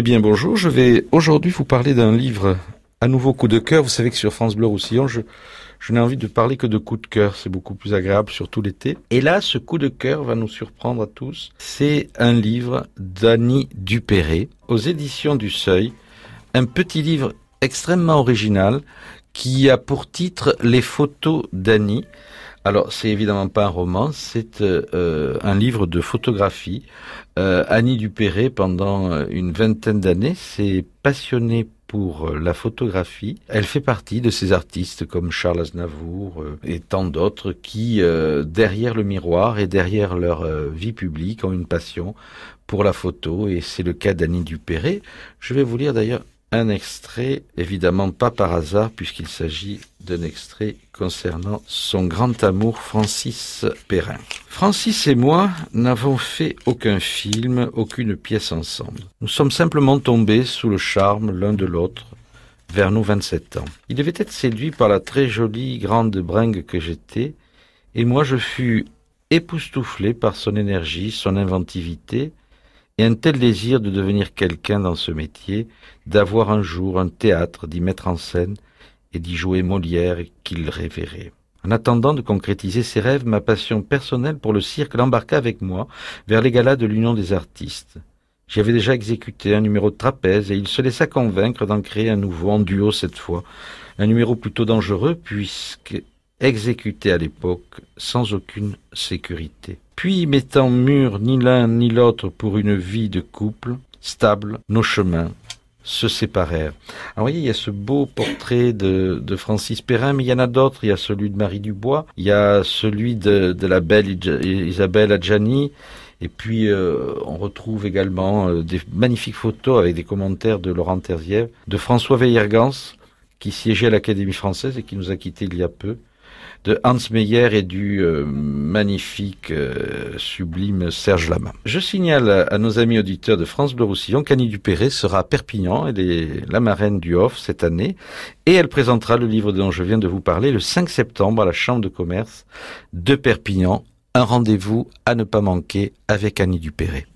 Eh bien bonjour, je vais aujourd'hui vous parler d'un livre à nouveau coup de cœur. Vous savez que sur France Bleu Roussillon, je, n'ai envie de parler que de coup de cœur. C'est beaucoup plus agréable, surtout l'été. Et là, ce coup de cœur va nous surprendre à tous. C'est un livre d'Annie Dupéré aux éditions du Seuil. Un petit livre extrêmement original qui a pour titre Les photos d'Annie. Alors, c'est évidemment pas un roman, c'est euh, un livre de photographie. Euh, Annie Dupéré, pendant euh, une vingtaine d'années, s'est passionnée pour la photographie. Elle fait partie de ces artistes comme Charles Aznavour et tant d'autres qui, derrière le miroir et derrière leur vie publique, ont une passion pour la photo. Et c'est le cas d'Annie Dupéré. Je vais vous lire d'ailleurs un extrait, évidemment pas par hasard, puisqu'il s'agit d'un extrait concernant son grand amour Francis Perrin. Francis et moi n'avons fait aucun film, aucune pièce ensemble. Nous sommes simplement tombés sous le charme l'un de l'autre vers nos 27 ans. Il devait être séduit par la très jolie grande bringue que j'étais, et moi je fus époustouflé par son énergie, son inventivité, et un tel désir de devenir quelqu'un dans ce métier, d'avoir un jour un théâtre, d'y mettre en scène et d'y jouer Molière qu'il révérait. En attendant de concrétiser ses rêves, ma passion personnelle pour le cirque l'embarqua avec moi vers les galas de l'Union des artistes. J'y avais déjà exécuté un numéro de trapèze et il se laissa convaincre d'en créer un nouveau en duo cette fois, un numéro plutôt dangereux puisque exécuté à l'époque sans aucune sécurité. Puis, mettant mûr ni l'un ni l'autre pour une vie de couple stable, nos chemins se séparèrent. Alors, vous voyez, il y a ce beau portrait de, de Francis Perrin, mais il y en a d'autres. Il y a celui de Marie Dubois, il y a celui de, de la belle Isabelle Adjani, et puis euh, on retrouve également euh, des magnifiques photos avec des commentaires de Laurent Terziev, de François Veillergans, qui siégeait à l'Académie française et qui nous a quittés il y a peu de Hans Meyer et du euh, magnifique, euh, sublime Serge Lama. Je signale à, nos amis auditeurs de France Bleu Roussillon qu'Annie Dupéré sera à Perpignan, elle est la marraine du Hof cette année, et elle présentera le livre dont je viens de vous parler le 5 septembre à la Chambre de commerce de Perpignan. Un rendez-vous à ne pas manquer avec Annie Dupéré.